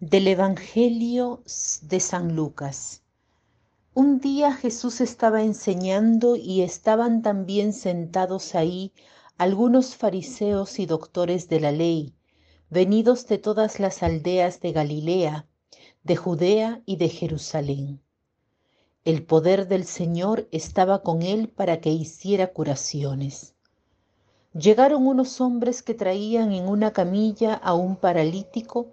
Del Evangelio de San Lucas. Un día Jesús estaba enseñando y estaban también sentados ahí algunos fariseos y doctores de la ley, venidos de todas las aldeas de Galilea, de Judea y de Jerusalén. El poder del Señor estaba con él para que hiciera curaciones. Llegaron unos hombres que traían en una camilla a un paralítico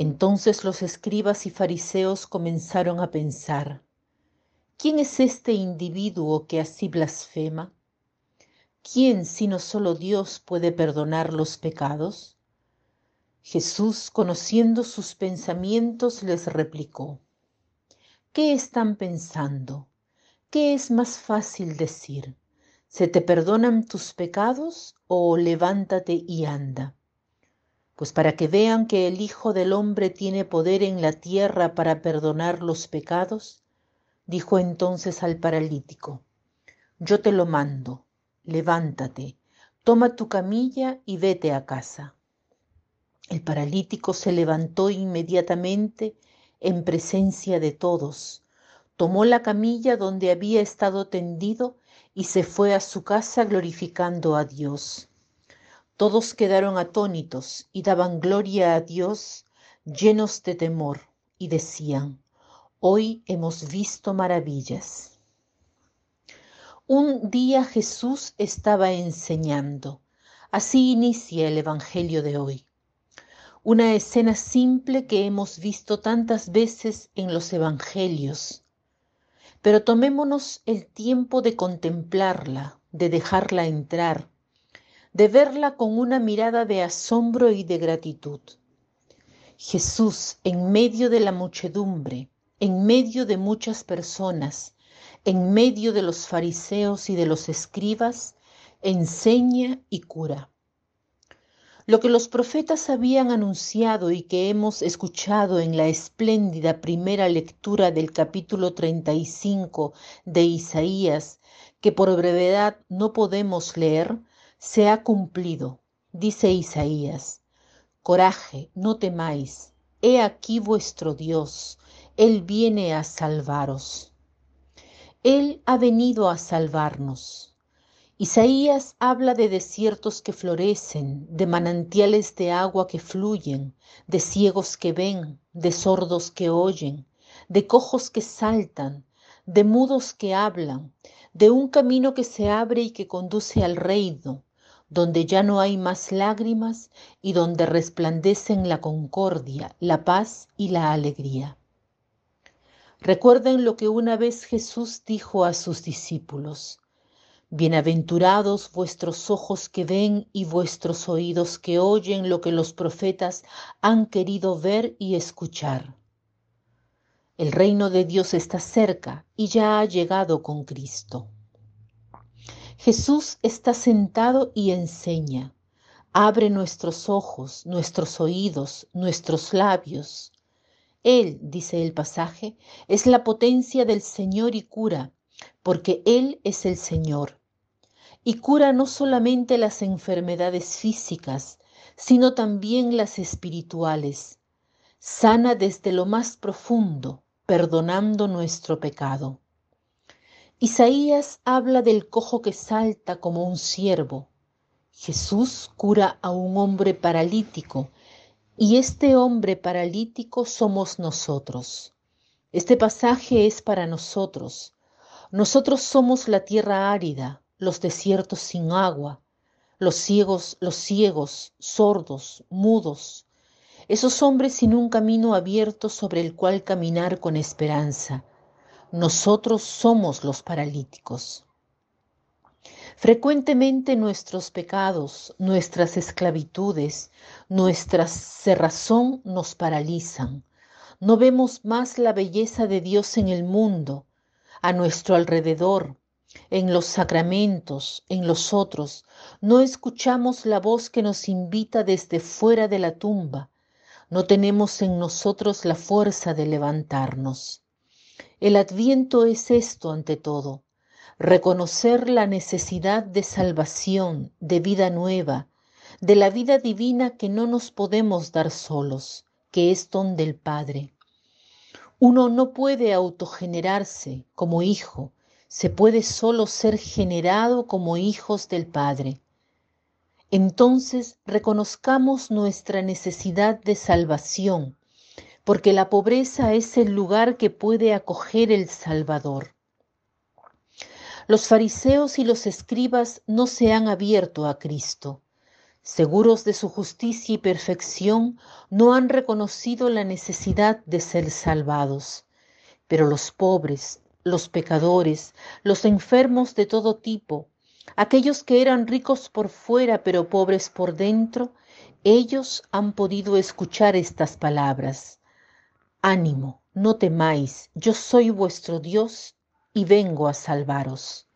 Entonces los escribas y fariseos comenzaron a pensar, ¿quién es este individuo que así blasfema? ¿Quién sino solo Dios puede perdonar los pecados? Jesús, conociendo sus pensamientos, les replicó, ¿qué están pensando? ¿Qué es más fácil decir? ¿Se te perdonan tus pecados o levántate y anda? Pues para que vean que el Hijo del Hombre tiene poder en la tierra para perdonar los pecados, dijo entonces al paralítico, yo te lo mando, levántate, toma tu camilla y vete a casa. El paralítico se levantó inmediatamente en presencia de todos, tomó la camilla donde había estado tendido y se fue a su casa glorificando a Dios. Todos quedaron atónitos y daban gloria a Dios llenos de temor y decían, hoy hemos visto maravillas. Un día Jesús estaba enseñando. Así inicia el Evangelio de hoy. Una escena simple que hemos visto tantas veces en los Evangelios. Pero tomémonos el tiempo de contemplarla, de dejarla entrar, de verla con una mirada de asombro y de gratitud. Jesús, en medio de la muchedumbre, en medio de muchas personas, en medio de los fariseos y de los escribas, enseña y cura. Lo que los profetas habían anunciado y que hemos escuchado en la espléndida primera lectura del capítulo 35 de Isaías, que por brevedad no podemos leer, se ha cumplido, dice Isaías. Coraje, no temáis, he aquí vuestro Dios, Él viene a salvaros. Él ha venido a salvarnos. Isaías habla de desiertos que florecen, de manantiales de agua que fluyen, de ciegos que ven, de sordos que oyen, de cojos que saltan, de mudos que hablan, de un camino que se abre y que conduce al reino, donde ya no hay más lágrimas y donde resplandecen la concordia, la paz y la alegría. Recuerden lo que una vez Jesús dijo a sus discípulos. Bienaventurados vuestros ojos que ven y vuestros oídos que oyen lo que los profetas han querido ver y escuchar. El reino de Dios está cerca y ya ha llegado con Cristo. Jesús está sentado y enseña. Abre nuestros ojos, nuestros oídos, nuestros labios. Él, dice el pasaje, es la potencia del Señor y cura, porque Él es el Señor. Y cura no solamente las enfermedades físicas, sino también las espirituales. Sana desde lo más profundo, perdonando nuestro pecado. Isaías habla del cojo que salta como un ciervo. Jesús cura a un hombre paralítico y este hombre paralítico somos nosotros. Este pasaje es para nosotros. Nosotros somos la tierra árida, los desiertos sin agua, los ciegos, los ciegos, sordos, mudos, esos hombres sin un camino abierto sobre el cual caminar con esperanza nosotros somos los paralíticos. Frecuentemente nuestros pecados, nuestras esclavitudes, nuestra cerrazón nos paralizan, No vemos más la belleza de Dios en el mundo, a nuestro alrededor, en los sacramentos, en los otros. No escuchamos la voz que nos invita desde fuera de la tumba. No tenemos en nosotros la fuerza de levantarnos. El adviento es esto ante todo, reconocer la necesidad de salvación, de vida nueva, de la vida divina que no nos podemos dar solos, que es don del Padre. Uno no puede autogenerarse como hijo, se puede solo ser generado como hijos del Padre. Entonces reconozcamos nuestra necesidad de salvación, porque la pobreza es el lugar que puede acoger el Salvador. Los fariseos y los escribas no se han abierto a Cristo seguros de su justicia y perfección, no han reconocido la necesidad de ser salvados. Pero los pobres, los pecadores, los enfermos de todo tipo, aquellos que eran ricos por fuera pero pobres por dentro, ellos han podido escuchar estas palabras. Ánimo, no temáis, yo soy vuestro Dios y vengo a salvaros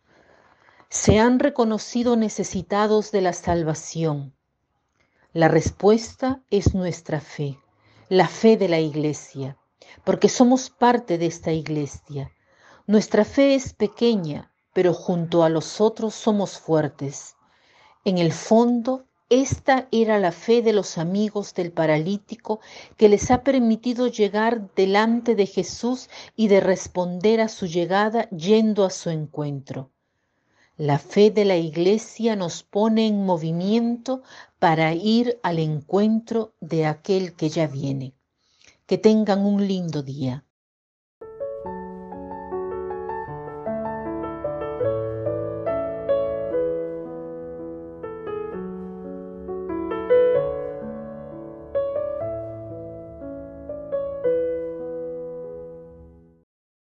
se han reconocido necesitados de la salvación. La respuesta es nuestra fe, la fe de la iglesia, porque somos parte de esta iglesia. Nuestra fe es pequeña, pero junto a los otros somos fuertes. En el fondo, esta era la fe de los amigos del paralítico que les ha permitido llegar delante de Jesús y de responder a su llegada yendo a su encuentro. La fe de la Iglesia nos pone en movimiento para ir al encuentro de aquel que ya viene. Que tengan un lindo día.